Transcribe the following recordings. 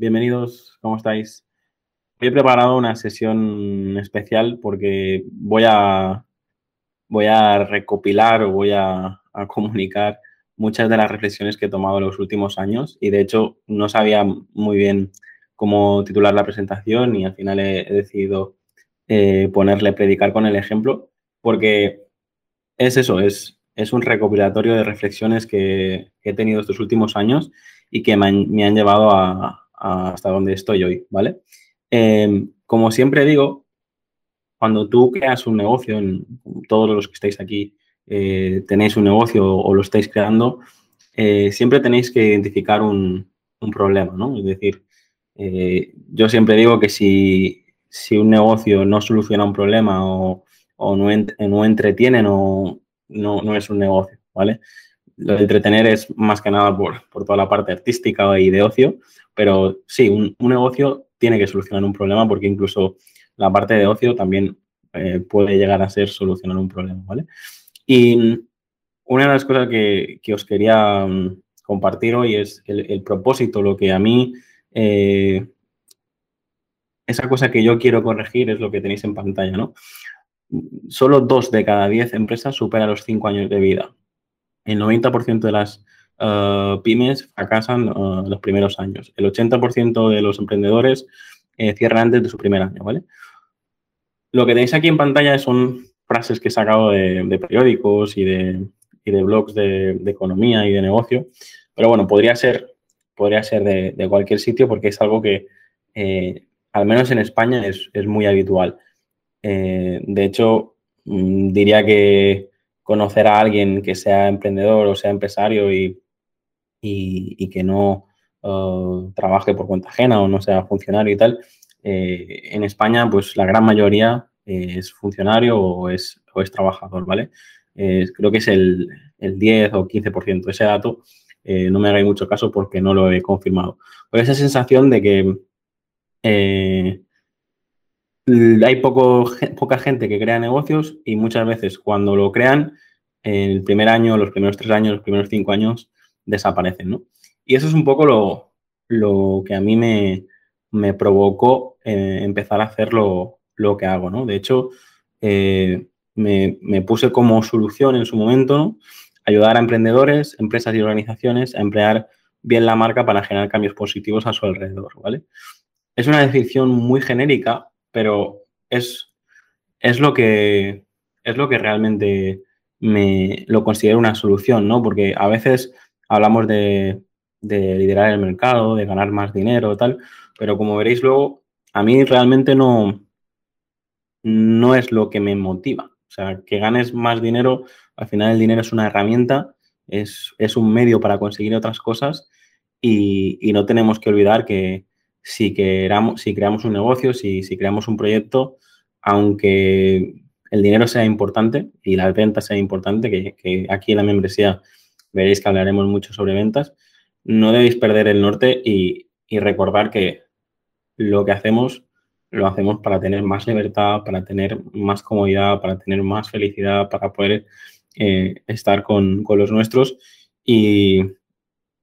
bienvenidos, ¿cómo estáis? he preparado una sesión especial porque voy a, voy a recopilar o voy a, comunicar muchas de las reflexiones que he tomado en los últimos años y de hecho no sabía muy bien cómo titular la presentación y al final he, decidido eh, ponerle predicar con el ejemplo porque es eso, es, es un recopilatorio de reflexiones que he tenido estos últimos años y que me han, llevado a, hasta donde estoy hoy, ¿vale? Em, como siempre digo, cuando tú creas un negocio, en, todos los que estáis aquí eh, tenéis un negocio o lo estáis creando, eh, siempre tenéis que identificar un, problema, ¿no? Es decir, eh, yo siempre digo que si, un negocio no soluciona un problema o, no, entretiene, no, no, es un negocio, ¿vale? Lo de entretener es más que nada por, toda la parte artística y de ocio, pero sí, un, negocio tiene que solucionar un problema porque incluso la parte de ocio también eh, puede llegar a ser solucionar un problema, ¿vale? Y una de las cosas que, os quería mm, compartir hoy es el, propósito, lo que a mí, eh, esa cosa que yo quiero corregir es lo que tenéis en pantalla, ¿no? Solo dos de cada diez empresas superan los cinco años de vida el 90% de las uh, pymes fracasan uh, los primeros años. El 80% de los emprendedores eh, cierran antes de su primer año, ¿vale? Lo que tenéis aquí en pantalla son frases que he sacado de, periódicos y de, de blogs de, economía y de negocio, pero bueno, podría ser, podría ser de, cualquier sitio porque es algo que, eh, al menos en España, es, muy habitual. Eh, de hecho, mm, diría que conocer a alguien que sea emprendedor o sea empresario y, y, que no uh, trabaje por cuenta ajena o no sea funcionario y tal, eh, en España pues la gran mayoría es funcionario o es, o es trabajador, ¿vale? creo que es el, el, 10 o 15%. Ese dato eh, no me hagáis mucho caso porque no lo he confirmado. Pero esa sensación de que eh, hay poco, poca gente que crea negocios y muchas veces cuando lo crean, el primer año, los primeros tres años, los primeros cinco años, desaparecen, ¿no? Y eso es un poco lo, lo que a mí me, me provocó eh, empezar a hacer lo, que hago, ¿no? De hecho, eh, me, me, puse como solución en su momento ayudar a emprendedores, empresas y organizaciones a emplear bien la marca para generar cambios positivos a su alrededor, ¿vale? Es una definición muy genérica, pero es, es, lo, que, es lo que realmente me lo considero una solución, ¿no? Porque a veces hablamos de, liderar el mercado, de ganar más dinero, tal, pero como veréis luego, a mí realmente no, no es lo que me motiva. O sea, que ganes más dinero, al final el dinero es una herramienta, es, un medio para conseguir otras cosas y, y no tenemos que olvidar que, si, queramos, si creamos un negocio, si, si creamos un proyecto, aunque el dinero sea importante y las ventas sean importantes, que, aquí en la membresía veréis que hablaremos mucho sobre ventas, no debéis perder el norte y, recordar que lo que hacemos lo hacemos para tener más libertad, para tener más comodidad, para tener más felicidad, para poder eh, estar con, los nuestros. Y,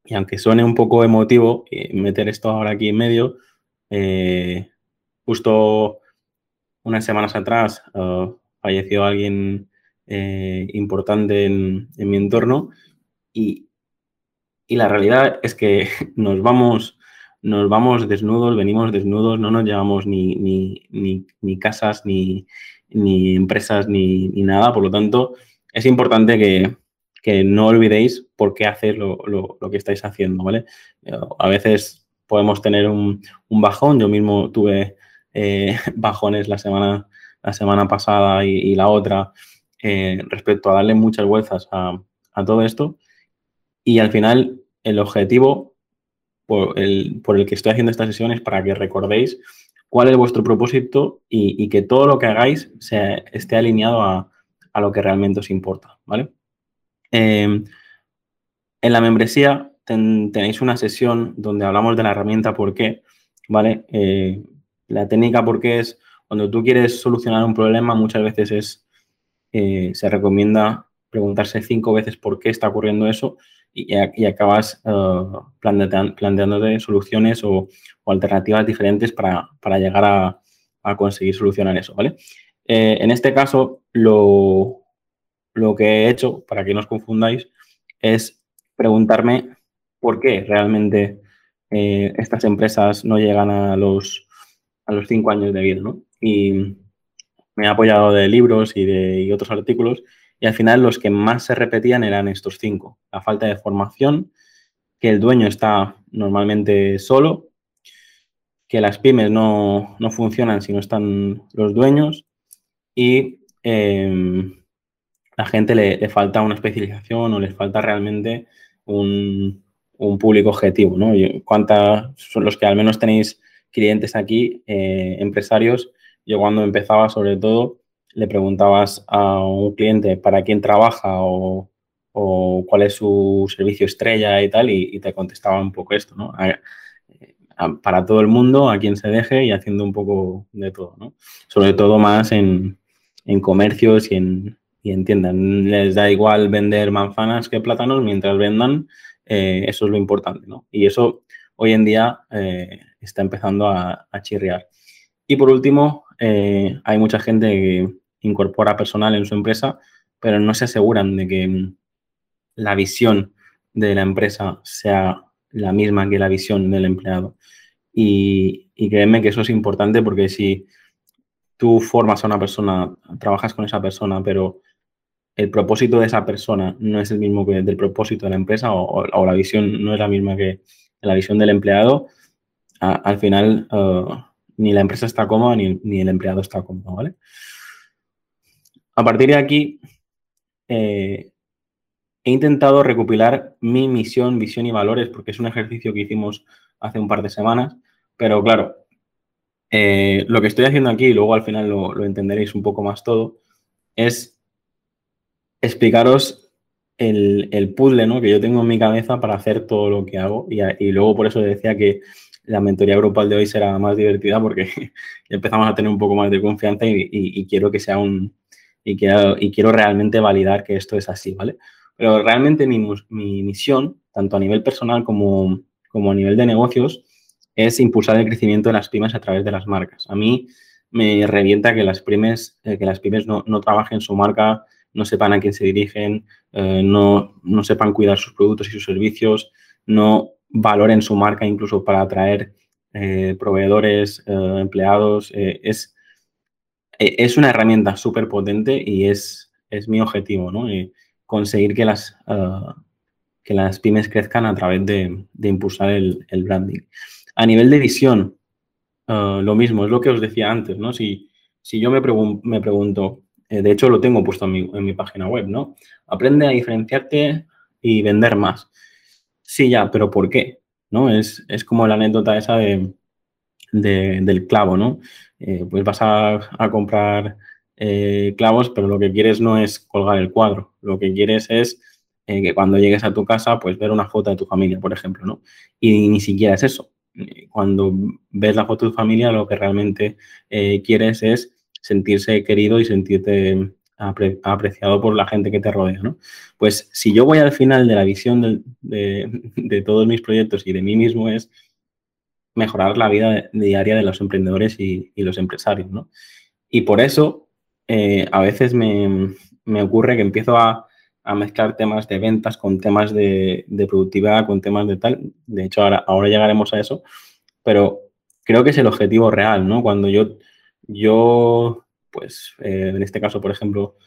y aunque suene un poco emotivo eh, meter esto ahora aquí en medio, eh, justo unas semanas atrás falleció alguien importante en, mi entorno y, la realidad es que nos vamos, nos vamos desnudos, venimos desnudos, no nos llevamos ni, ni, casas, ni, empresas, ni, nada. Por lo tanto, es importante que, que no olvidéis por qué hacer lo, que estáis haciendo, ¿vale? A veces podemos tener un, bajón. Yo mismo tuve eh, bajones la semana, la semana pasada y, la otra eh, respecto a darle muchas vueltas a, todo esto. Y al final, el objetivo por el, por el, que estoy haciendo esta sesión es para que recordéis cuál es vuestro propósito y, que todo lo que hagáis se, esté alineado a, a, lo que realmente os importa, ¿vale? Em, en la membresía tenéis una sesión donde hablamos de la herramienta por qué, ¿vale? Eh, la técnica por qué es cuando tú quieres solucionar un problema, muchas veces es, eh, se recomienda preguntarse cinco veces por qué está ocurriendo eso y, acabas uh, planteándote soluciones o, alternativas diferentes para, llegar a, conseguir solucionar eso, ¿vale? Eh, en este caso, lo, lo que he hecho, para que no os confundáis, es preguntarme por qué realmente eh, estas empresas no llegan a los, a los cinco años de vida, ¿no? Y me he apoyado de libros y de otros artículos y al final los que más se repetían eran estos cinco. La falta de formación, que el dueño está normalmente solo, que las pymes no, funcionan si no están los dueños y em, la gente le, falta una especialización o les falta realmente un, público objetivo, ¿no? ¿Cuántas son los que al menos tenéis clientes aquí, eh, empresarios? Yo cuando empezaba, sobre todo, le preguntabas a un cliente para quién trabaja o, cuál es su servicio estrella y tal, y, te contestaba un poco esto, ¿no? para todo el mundo, a quien se deje y haciendo un poco de todo, ¿no? Sobre todo más en, en comercios y en, y en tiendas. Les da igual vender manzanas que plátanos mientras vendan, eh, eso es lo importante, ¿no? Y eso hoy en día eh, está empezando a, chirriar. Y por último, eh, hay mucha gente que incorpora personal en su empresa, pero no se aseguran de que la visión de la empresa sea la misma que la visión del empleado. Y, y créeme que eso es importante porque si tú formas a una persona, trabajas con esa persona, pero el propósito de esa persona no es el mismo que del propósito de la empresa o, la visión no es la misma que la visión del empleado, al final uh, ni la empresa está cómoda ni, el empleado está cómodo, ¿vale? A partir de aquí, eh, he intentado recopilar mi misión, visión y valores, porque es un ejercicio que hicimos hace un par de semanas, pero claro, eh, lo que estoy haciendo aquí, y luego al final lo entenderéis un poco más todo, es explicaros el, puzzle ¿no? que yo tengo en mi cabeza para hacer todo lo que hago. Y, luego por eso decía que la mentoría grupal de hoy será más divertida porque empezamos a tener un poco más de confianza y, quiero que sea un... Y quiero, realmente validar que esto es así, ¿vale? Pero realmente mi, mi misión, tanto a nivel personal como, como a nivel de negocios, es impulsar el crecimiento de las pymes a través de las marcas. A mí me revienta que las pymes, eh, que las pymes no, no trabajen su marca no sepan a quién se dirigen, eh, no, sepan cuidar sus productos y sus servicios, no valoren su marca incluso para atraer eh, proveedores, empleados. es, es una herramienta súper potente y es, es mi objetivo, ¿no? conseguir que las, que las pymes crezcan a través de, impulsar el, branding. A nivel de visión, lo mismo, es lo que os decía antes, ¿no? Si, si yo me, me pregunto, eh, de hecho, lo tengo puesto en mi, página web, ¿no? Aprende a diferenciarte y vender más. Sí, ya, pero ¿por qué? ¿No? Es, como la anécdota esa de, del clavo, ¿no? Eh, pues vas a, comprar eh, clavos, pero lo que quieres no es colgar el cuadro. Lo que quieres es que cuando llegues a tu casa, pues ver una foto de tu familia, por ejemplo, ¿no? Y ni siquiera es eso. Cuando ves la foto de tu familia, lo que realmente quieres es sentirse querido y sentirte apreciado por la gente que te rodea, ¿no? Pues si yo voy al final de la visión de, todos mis proyectos y de mí mismo es mejorar la vida diaria de los emprendedores y, los empresarios, ¿no? Y por eso eh, a veces me, ocurre que empiezo a, mezclar temas de ventas con temas de, productividad, con temas de tal. De hecho, ahora, ahora llegaremos a eso, pero creo que es el objetivo real, ¿no? Cuando yo yo, pues eh, en este caso, por ejemplo,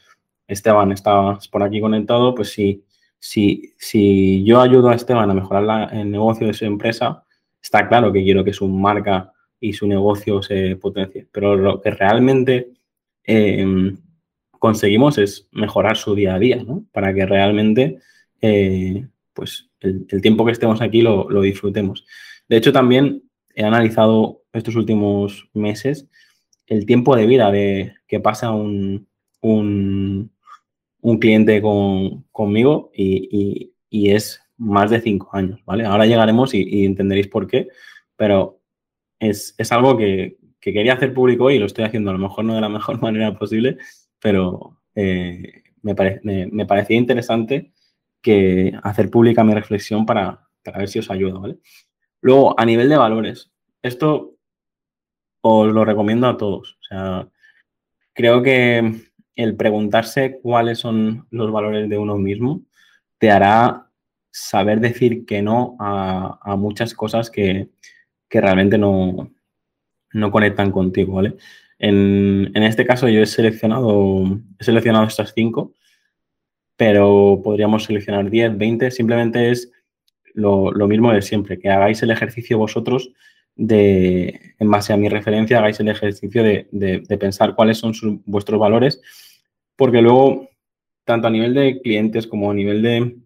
Esteban está por aquí conectado, pues si, si, si yo ayudo a Esteban a mejorar el negocio de su empresa, está claro que quiero que su marca y su negocio se potencie. Pero lo que realmente em, conseguimos es mejorar su día a día, ¿no? Para que realmente, eh, pues, el, tiempo que estemos aquí lo, lo disfrutemos. De hecho, también he analizado estos últimos meses el tiempo de vida de que pasa un, un, cliente conmigo y, es más de cinco años, ¿vale? Ahora llegaremos y, entenderéis por qué, pero es, algo que, quería hacer público y lo estoy haciendo a lo mejor no de la mejor manera posible, pero eh, me, parecía interesante que hacer pública mi reflexión para, para ver si os ayuda, ¿vale? Luego, a nivel de valores, esto os lo recomiendo a todos. O sea, creo que el preguntarse cuáles son los valores de uno mismo te hará saber decir que no a, muchas cosas que, realmente no, no, conectan contigo, ¿vale? En, este caso yo he seleccionado, he seleccionado estas cinco, pero podríamos seleccionar 10, 20, simplemente es lo, lo mismo de siempre, que hagáis el ejercicio vosotros de, en base a mi referencia, hagáis el ejercicio de, pensar cuáles son vuestros valores, porque luego, tanto a nivel de clientes como a nivel de,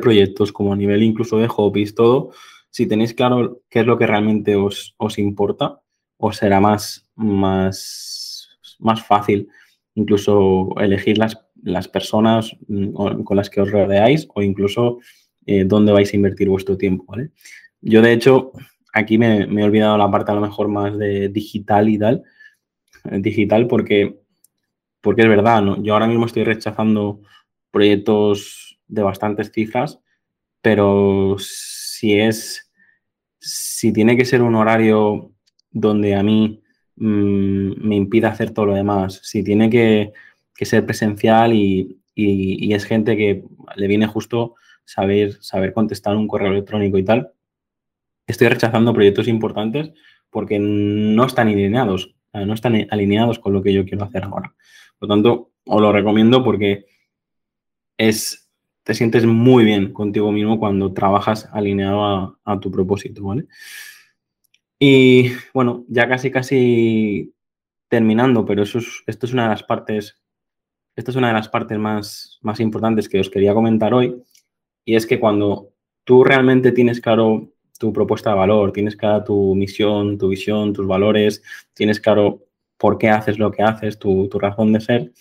proyectos, como a nivel incluso de hobbies, todo, si tenéis claro qué es lo que realmente os, os importa, os será más, más, más fácil incluso elegir las, las personas mm, con las que os rodeáis o incluso eh, dónde vais a invertir vuestro tiempo. ¿vale? Yo, de hecho, aquí me, he olvidado la parte a lo mejor más de digital y tal, eh, digital porque, porque es verdad, ¿no? yo ahora mismo estoy rechazando proyectos de bastantes cifras, pero si es, si tiene que ser un horario donde a mí mm, me impida hacer todo lo demás, si tiene que, ser presencial y, y, es gente que le viene justo saber, saber contestar un correo electrónico y tal, estoy rechazando proyectos importantes porque no están alineados, no están alineados con lo que yo quiero hacer ahora. Por lo tanto, os lo recomiendo porque es, te sientes muy bien contigo mismo cuando trabajas alineado a, tu propósito, ¿vale? Y bueno, ya casi, casi terminando, pero eso es, esto es una de las partes, esta es una de las partes más, más importantes que os quería comentar hoy, y es que cuando tú realmente tienes claro tu propuesta de valor, tienes clara tu misión, tu visión, tus valores, tienes claro por qué haces lo que haces, tu, razón de ser,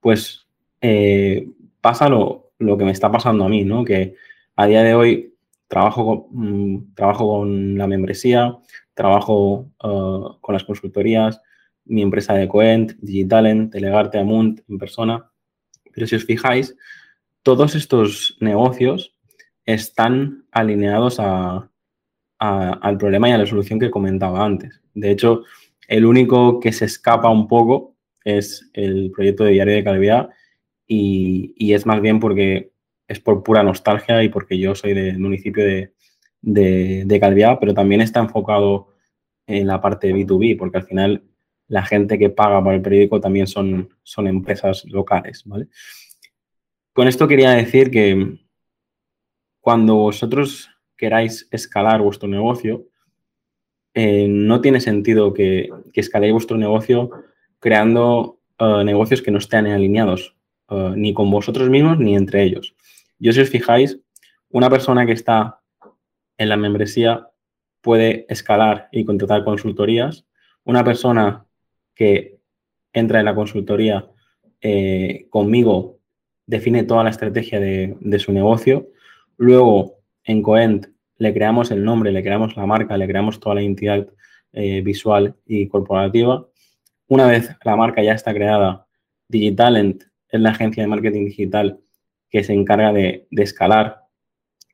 pues eh, pasa lo, que me está pasando a mí, ¿no? Que a día de hoy trabajo, mm, trabajo con la membresía, trabajo uh, con las consultorías, mi empresa de Coent, Digitalent, Delegarte Amunt en persona. Pero si os fijáis, todos estos negocios están alineados al problema y a la solución que comentaba antes. De hecho, el único que se escapa un poco es el proyecto de diario de calidad y, es más bien porque es por pura nostalgia y porque yo soy del municipio de, de, pero también está enfocado en la parte B2B, porque al final la gente que paga para el periódico también son, son empresas locales, ¿vale? Con esto quería decir que cuando vosotros queráis escalar vuestro negocio, eh, no tiene sentido que, que, escaléis vuestro negocio creando eh, negocios que no estén alineados eh, ni con vosotros mismos ni entre ellos. Yo si os fijáis, una persona que está en la membresía puede escalar y contratar consultorías. Una persona que entra en la consultoría conmigo define toda la estrategia de, de su negocio. Luego, en Coent le creamos el nombre, le creamos la marca, le creamos toda la identidad eh, visual y corporativa. Una vez la marca ya está creada, Digitalent es la agencia de marketing digital que se encarga de, escalar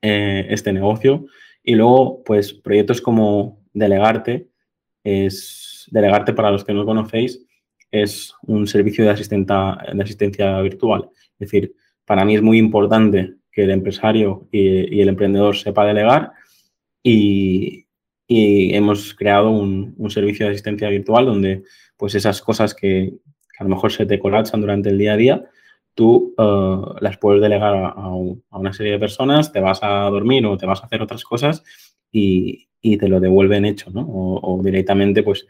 eh, este negocio. Y luego, pues, proyectos como Delegarte, es Delegarte para los que no conocéis, es un servicio de, de asistencia virtual. Es decir, para mí es muy importante que el empresario y, el emprendedor sepa delegar y, hemos creado un, servicio de asistencia virtual donde pues esas cosas que, a lo mejor se te colapsan durante el día a día, tú eh, las puedes delegar a, una serie de personas, te vas a dormir o te vas a hacer otras cosas y, te lo devuelven hecho, ¿no? O, directamente, pues,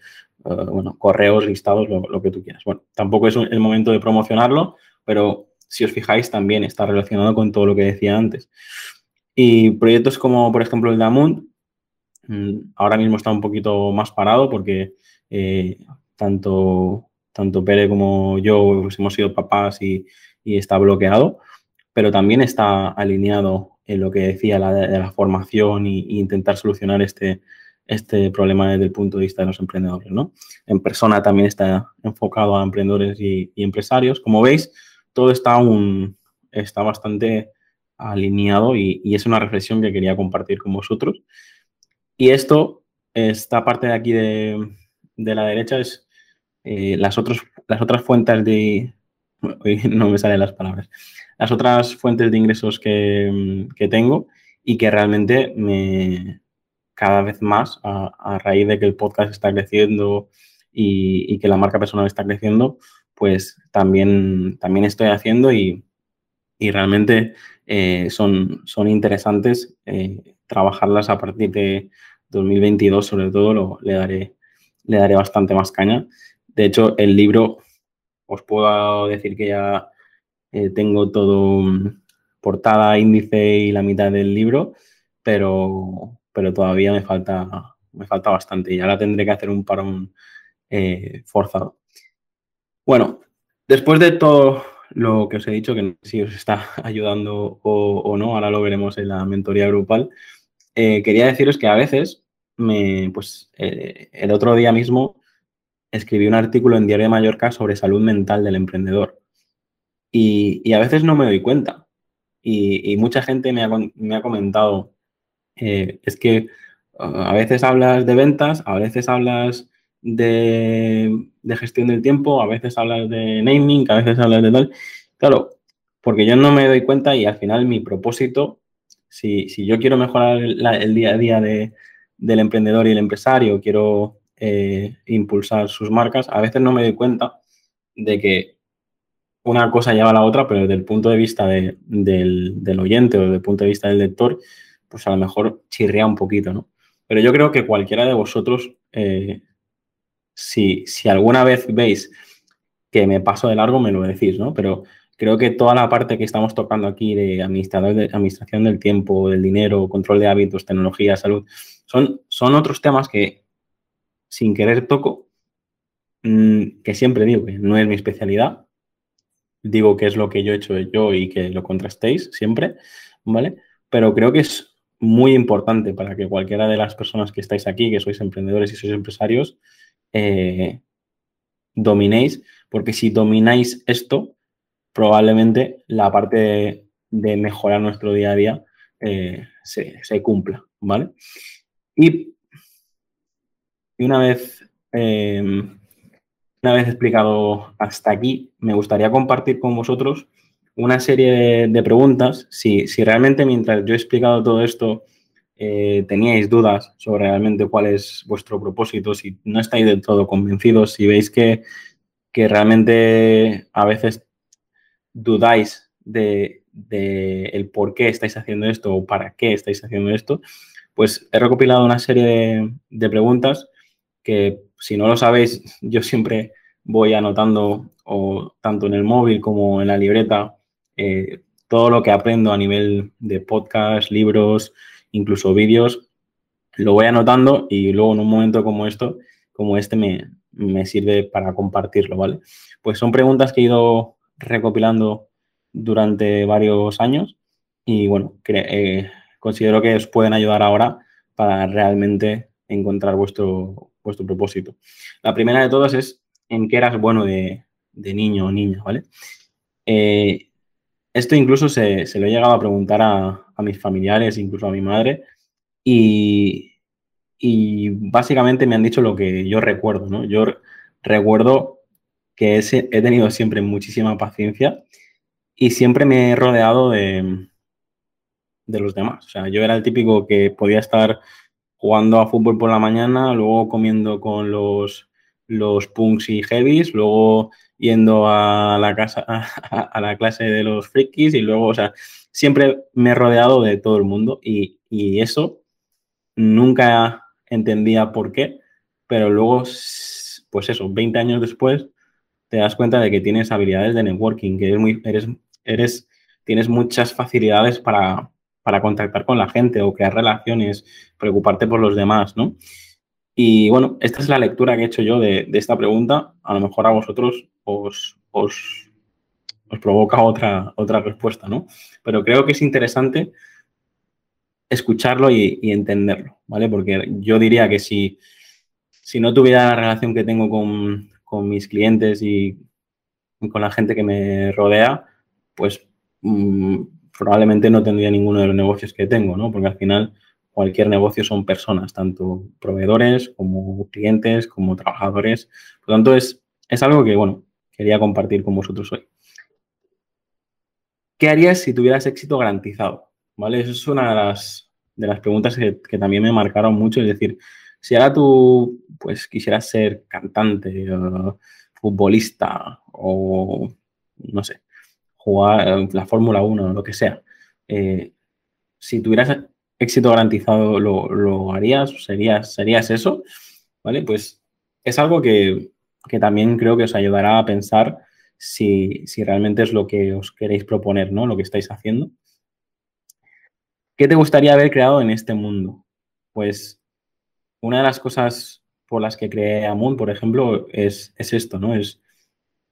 eh, bueno, correos, listados, lo, lo, que tú quieras. Bueno, tampoco es el momento de promocionarlo, pero si os fijáis, también está relacionado con todo lo que decía antes. Y proyectos como, por ejemplo, el de Amund, mm, ahora mismo está un poquito más parado porque eh, tanto, tanto Pere como yo hemos sido papás y, está bloqueado, pero también está alineado en lo que decía la, de la formación e intentar solucionar este, este problema desde el punto de vista de los emprendedores. ¿no? En persona también está enfocado a emprendedores y, y empresarios. Como veis, todo está, un, está bastante alineado y, es una reflexión que quería compartir con vosotros. Y esto, esta parte de aquí de, la derecha es eh, las, otros, las otras fuentes de... no me salen las palabras. Las otras fuentes de ingresos que, tengo y que realmente me cada vez más a, raíz de que el podcast está creciendo y, y, que la marca personal está creciendo, pues también, también estoy haciendo y, y realmente eh, son, son interesantes. Eh, trabajarlas a partir de 2022, sobre todo, lo, le, daré, le daré bastante más caña. De hecho, el libro, os puedo decir que ya eh, tengo todo mm, portada, índice y la mitad del libro, pero, pero todavía me falta, me falta bastante y ahora tendré que hacer un parón forzado. Bueno, después de todo lo que os he dicho, que si os está ayudando o, no, ahora lo veremos en la mentoría grupal, eh, quería deciros que a veces, me, pues eh, el otro día mismo escribí un artículo en Diario de Mallorca sobre salud mental del emprendedor y, a veces no me doy cuenta. Y, mucha gente me ha, comentado, eh, es que a veces hablas de ventas, a veces hablas de, gestión del tiempo, a veces hablas de naming, a veces hablas de tal. Claro, porque yo no me doy cuenta y al final mi propósito, si, yo quiero mejorar el, día a día del emprendedor y el empresario, quiero eh, impulsar sus marcas, a veces no me doy cuenta de que una cosa lleva a la otra, pero desde el punto de vista del, oyente o desde el punto de vista del lector, pues a lo mejor chirría un poquito, ¿no? Pero yo creo que cualquiera de vosotros eh, si, alguna vez veis que me paso de largo, me lo decís, ¿no? Pero creo que toda la parte que estamos tocando aquí de, administración del tiempo, del dinero, control de hábitos, tecnología, salud, son, son otros temas que sin querer toco, mm, que siempre digo que no es mi especialidad, digo que es lo que yo he hecho yo y que lo contrastéis siempre, ¿vale? Pero creo que es muy importante para que cualquiera de las personas que estáis aquí, que sois emprendedores y sois empresarios, eh, dominéis, porque si domináis esto, probablemente la parte de, mejorar nuestro día a día eh, se, cumpla, ¿vale? Y, una vez, em, una vez explicado hasta aquí, me gustaría compartir con vosotros una serie de, preguntas. Si, si realmente mientras yo he explicado todo esto, eh, teníais dudas sobre realmente cuál es vuestro propósito, si no estáis del todo convencidos, si veis que, realmente a veces dudáis de, el por qué estáis haciendo esto o para qué estáis haciendo esto, pues he recopilado una serie de, preguntas que si no lo sabéis, yo siempre voy anotando o tanto en el móvil como en la libreta eh, todo lo que aprendo a nivel de podcast, libros, incluso vídeos, lo voy anotando y luego en un momento como esto, como este, me, sirve para compartirlo, ¿vale? Pues son preguntas que he ido recopilando durante varios años y bueno, eh, considero que os pueden ayudar ahora para realmente encontrar vuestro, vuestro propósito. La primera de todas es en qué eras bueno de, niño o niña, ¿vale? Eh, esto incluso se, lo he llegado a preguntar a, mis familiares, incluso a mi madre, y, básicamente me han dicho lo que yo recuerdo, ¿no? Yo recuerdo que he tenido siempre muchísima paciencia y siempre me he rodeado de, de los demás. O sea, yo era el típico que podía estar jugando a fútbol por la mañana, luego comiendo con los, los punks y heavies, luego yendo a la casa, a, la clase de los frikis y luego, o sea, siempre me he rodeado de todo el mundo y, eso nunca entendía por qué, pero luego, pues eso, 20 años después, te das cuenta de que tienes habilidades de networking, que eres muy, eres, eres, tienes muchas facilidades para, para contactar con la gente o crear relaciones, preocuparte por los demás, ¿no? Y bueno, esta es la lectura que he hecho yo de, esta pregunta. A lo mejor a vosotros os, os, provoca otra, otra respuesta, ¿no? Pero creo que es interesante escucharlo y, entenderlo, ¿vale? Porque yo diría que si, si no tuviera la relación que tengo con, mis clientes y, con la gente que me rodea, pues mm, probablemente no tendría ninguno de los negocios que tengo, ¿no? Porque al final cualquier negocio son personas, tanto proveedores como clientes, como trabajadores. Por lo tanto, es, es algo que, bueno, quería compartir con vosotros hoy. ¿Qué harías si tuvieras éxito garantizado? ¿Vale? Eso es una de las, de las preguntas que, también me marcaron mucho. Es decir, si ahora tú pues quisieras ser cantante, futbolista o no sé, jugar la Fórmula 1 o lo que sea, eh, si tuvieras éxito garantizado, ¿lo, harías? ¿Serías, ¿Serías eso? ¿Vale? Pues es algo que, que también creo que os ayudará a pensar si, realmente es lo que os queréis proponer, ¿no? Lo que estáis haciendo. ¿Qué te gustaría haber creado en este mundo? Pues una de las cosas por las que creé Amun, por ejemplo, es, esto, ¿no? Es,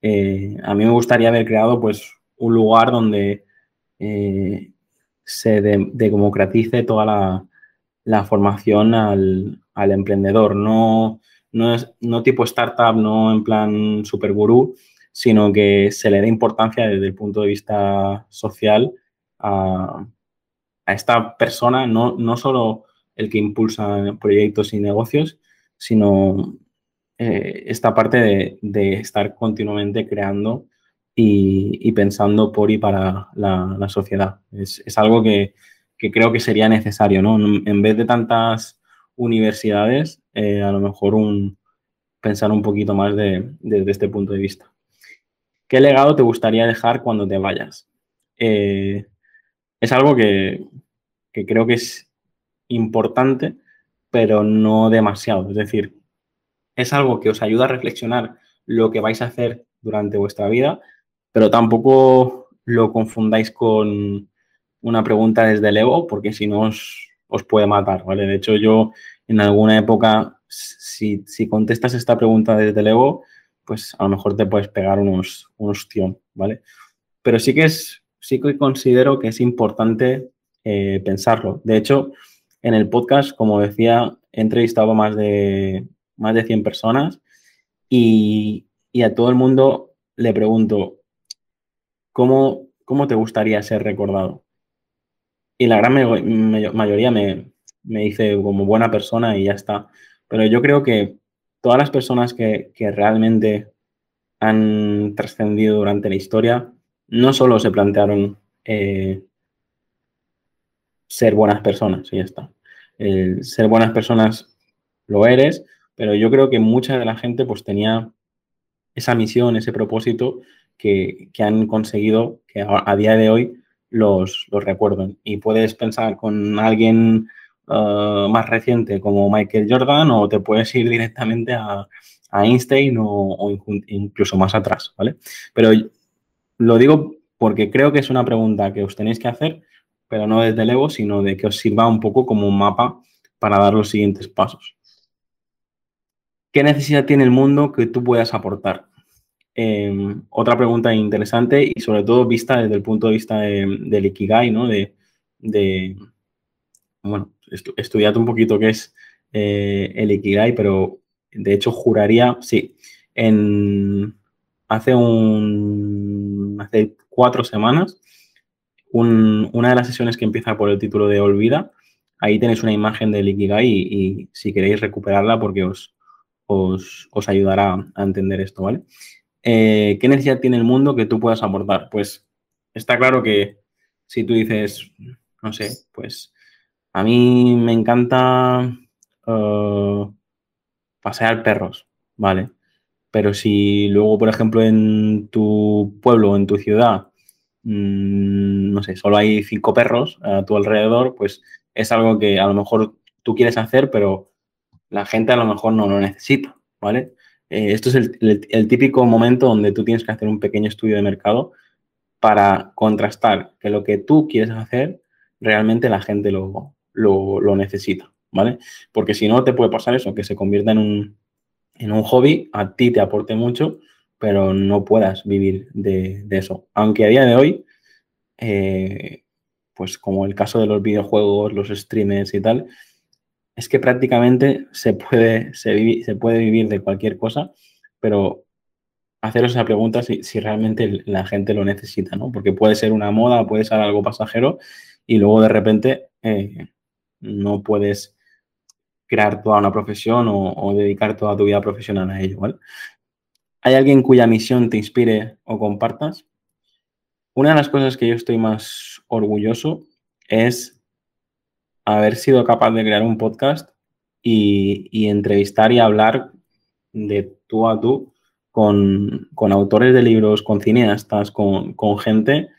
eh, a mí me gustaría haber creado, pues, un lugar donde eh, se democratice toda la, formación al, emprendedor, no, no, es, no tipo startup, no en plan super gurú, sino que se le dé importancia desde el punto de vista social a, esta persona, no, no, solo el que impulsa proyectos y negocios, sino eh, esta parte de, estar continuamente creando y, pensando por y para la, sociedad. Es, algo que, creo que sería necesario, ¿no? En vez de tantas universidades, eh, a lo mejor un, pensar un poquito más desde este punto de vista. ¿Qué legado te gustaría dejar cuando te vayas? Eh, es algo que, creo que es importante, pero no demasiado. Es decir, es algo que os ayuda a reflexionar lo que vais a hacer durante vuestra vida, pero tampoco lo confundáis con una pregunta desde el ego, porque si no os, puede matar, ¿vale? De hecho, yo en alguna época, si, si contestas esta pregunta desde el ego, pues a lo mejor te puedes pegar unos, unos ¿vale? Pero sí que es, sí que considero que es importante eh, pensarlo. De hecho, en el podcast, como decía, he entrevistado a más de, más de 100 personas y, a todo el mundo le pregunto, ¿cómo, cómo te gustaría ser recordado? Y la gran mayoría me, me dice como buena persona y ya está. Pero yo creo que todas las personas que, realmente han trascendido durante la historia no solo se plantearon eh, ser buenas personas, y ya está. ser buenas personas lo eres, pero yo creo que mucha de la gente pues tenía esa misión, ese propósito que, han conseguido que a, día de hoy los, los recuerden. Y puedes pensar con alguien eh, más reciente como Michael Jordan o te puedes ir directamente a, Einstein o, incluso más atrás, ¿vale? Pero lo digo porque creo que es una pregunta que os tenéis que hacer, pero no desde el ego, sino de que os sirva un poco como un mapa para dar los siguientes pasos. ¿Qué necesidad tiene el mundo que tú puedas aportar? Em, otra pregunta interesante y sobre todo vista desde el punto de vista del Ikigai, ¿no? De, de, bueno, estudiad un poquito qué es eh, el Ikigai, pero de hecho juraría, sí, en, hace un, hace cuatro semanas, una de las sesiones que empieza por el título de Olvida, ahí tenéis una imagen del Ikigai y, si queréis recuperarla porque os, os, ayudará a entender esto, ¿vale? Eh, ¿Qué necesidad tiene el mundo que tú puedas aportar? Pues está claro que si tú dices, no sé, pues a mí me encanta uh, pasear perros, ¿vale? Pero si luego, por ejemplo, en tu pueblo, en tu ciudad, mm, no sé, solo hay cinco perros a tu alrededor, pues es algo que a lo mejor tú quieres hacer, pero la gente a lo mejor no lo necesita, ¿vale? Eh, esto es el, típico momento donde tú tienes que hacer un pequeño estudio de mercado para contrastar que lo que tú quieres hacer realmente la gente lo, lo, necesita, ¿vale? Porque si no, te puede pasar eso, que se convierta en un, en un hobby, a ti te aporte mucho, pero no puedas vivir de, eso. Aunque a día de hoy, eh, pues como el caso de los videojuegos, los streamers y tal, es que prácticamente se puede, se, puede vivir de cualquier cosa, pero haceros esa pregunta si, realmente la gente lo necesita, ¿no? Porque puede ser una moda, puede ser algo pasajero y luego de repente eh, no puedes crear toda una profesión o, dedicar toda tu vida profesional a ello, ¿vale? ¿Hay alguien cuya misión te inspire o compartas? Una de las cosas que yo estoy más orgulloso es haber sido capaz de crear un podcast y, entrevistar y hablar de tú a tú con, autores de libros, con cineastas, con, gente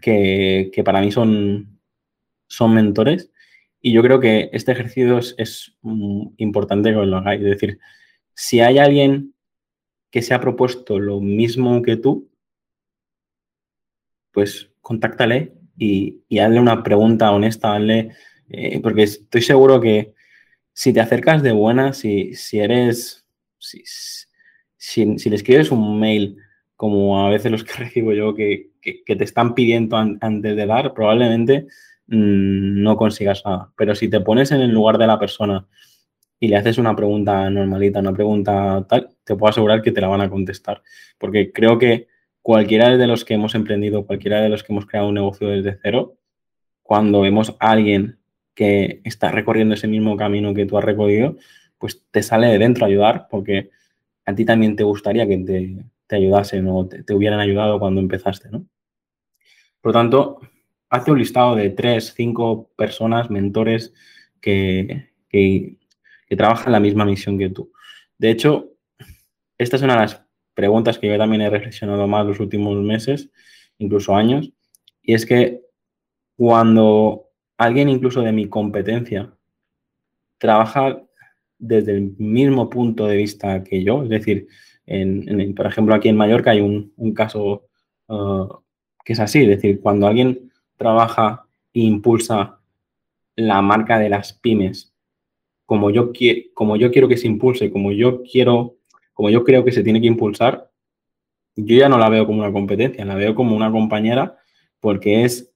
que, para mí son, son mentores. Y yo creo que este ejercicio es, importante que lo hagáis. Es decir, si hay alguien que se ha propuesto lo mismo que tú, pues contáctale y, hazle una pregunta honesta, hazle, eh, porque estoy seguro que si te acercas de buena, si, si eres, si, si, le escribes un mail como a veces los que recibo yo que, te están pidiendo antes de dar, probablemente mm, no consigas nada. Pero si te pones en el lugar de la persona y le haces una pregunta normalita, una pregunta tal, te puedo asegurar que te la van a contestar. Porque creo que cualquiera de los que hemos emprendido, cualquiera de los que hemos creado un negocio desde cero, cuando vemos a alguien que está recorriendo ese mismo camino que tú has recorrido, pues te sale de dentro ayudar porque a ti también te gustaría que te, te ayudasen o te, hubieran ayudado cuando empezaste, ¿no? Por lo tanto, hace un listado de tres, cinco personas, mentores que, que, trabajan la misma misión que tú. De hecho, esta es una de las preguntas que yo también he reflexionado más los últimos meses, incluso años, y es que cuando alguien incluso de mi competencia trabaja desde el mismo punto de vista que yo. Es decir, en, por ejemplo, aquí en Mallorca hay un, caso uh, que es así. Es decir, cuando alguien trabaja e impulsa la marca de las pymes como yo, como yo quiero que se impulse, como yo quiero, como yo creo que se tiene que impulsar, yo ya no la veo como una competencia, la veo como una compañera porque es,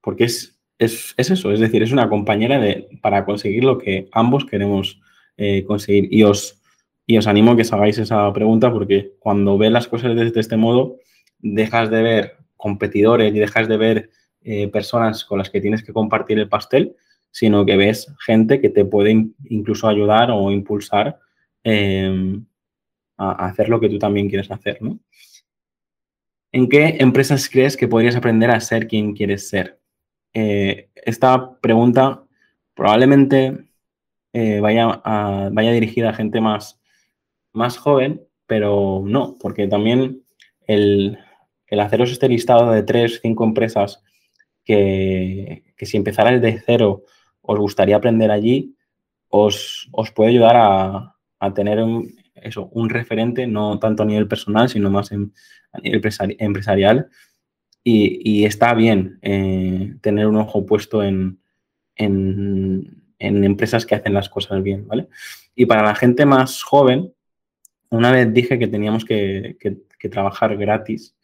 porque es es, eso, es decir, es una compañera de, para conseguir lo que ambos queremos eh, conseguir. Y os, y os animo a que os hagáis esa pregunta porque cuando ves las cosas desde este modo, dejas de ver competidores y dejas de ver eh, personas con las que tienes que compartir el pastel, sino que ves gente que te puede incluso ayudar o impulsar em, a, hacer lo que tú también quieres hacer, ¿En qué empresas crees que podrías aprender a ser quien quieres ser? Eh, esta pregunta probablemente eh, vaya, vaya dirigida a gente más, más joven, pero no, porque también el, haceros este listado de tres, cinco empresas que, si empezarais de cero os gustaría aprender allí, os, puede ayudar a, tener un, eso, un referente, no tanto a nivel personal, sino más en, a nivel empresarial y, está bien eh, tener un ojo puesto en, empresas que hacen las cosas bien, ¿vale? Y para la gente más joven, una vez dije que teníamos que, trabajar gratis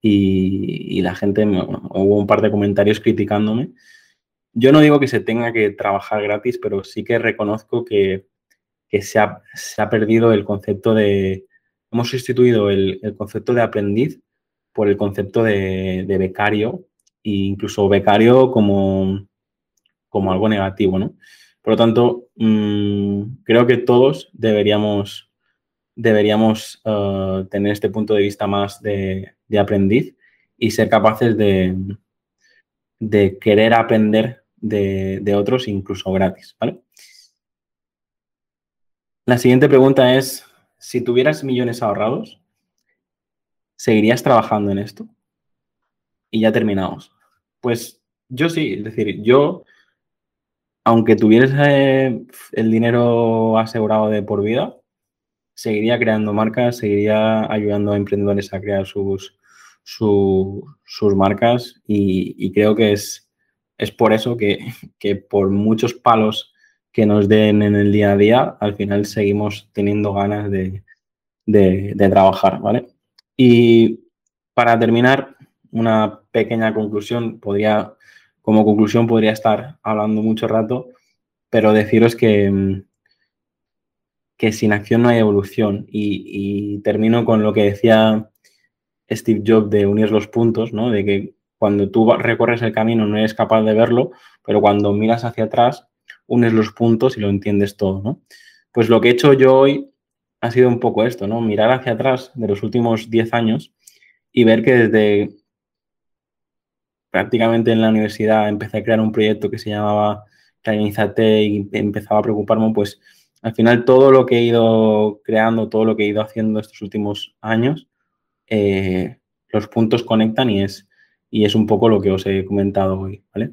y, la gente, hubo un par de comentarios criticándome. Yo no digo que se tenga que trabajar gratis, pero sí que reconozco que, se, ha, perdido el concepto de, hemos sustituido el, el concepto de aprendiz por el concepto de, becario e incluso becario como, como algo negativo, ¿no? Por lo tanto, mm, creo que todos deberíamos, deberíamos uh, tener este punto de vista más de, aprendiz y ser capaces de, de querer aprender de, de, otros incluso gratis, ¿vale? La siguiente pregunta es, si tuvieras millones ahorrados, ¿seguirías trabajando en esto? Y ya terminamos. Pues yo sí, es decir, yo, aunque tuvieras eh, el dinero asegurado de por vida, seguiría creando marcas, seguiría ayudando a emprendedores a crear sus, sus marcas y, creo que es, es por eso que, por muchos palos que nos den en el día a día, al final seguimos teniendo ganas de, de trabajar, ¿vale? Y para terminar, una pequeña conclusión, podría, como conclusión podría estar hablando mucho rato, pero deciros que, mm, que sin acción no hay evolución. Y, termino con lo que decía Steve Jobs de unir los puntos, ¿no? De que cuando tú recorres el camino no eres capaz de verlo, pero cuando miras hacia atrás, unes los puntos y lo entiendes todo, ¿no? Pues lo que he hecho yo hoy ha sido un poco esto, ¿no? Mirar hacia atrás de los últimos 10 años y ver que desde prácticamente en la universidad empecé a crear un proyecto que se llamaba Organizate y empezaba a preocuparme, pues al final todo lo que he ido creando, todo lo que he ido haciendo estos últimos años, eh, los puntos conectan y es, y es un poco lo que os he comentado hoy, ¿vale?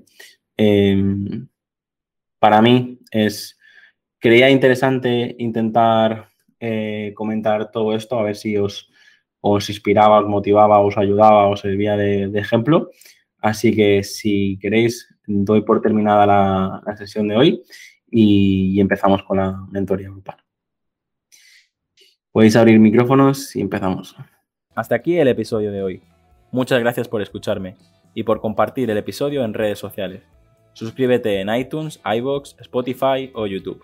Em, para mí es, creía interesante intentar eh, comentar todo esto, a ver si os, os inspiraba, os motivaba, os ayudaba, os servía de, ejemplo. Así que si queréis, doy por terminada la, sesión de hoy y, empezamos con la mentoría grupal. Podéis abrir micrófonos y empezamos. Hasta aquí el episodio de hoy. Muchas gracias por escucharme y por compartir el episodio en redes sociales. Suscríbete en iTunes, iBox, Spotify o YouTube.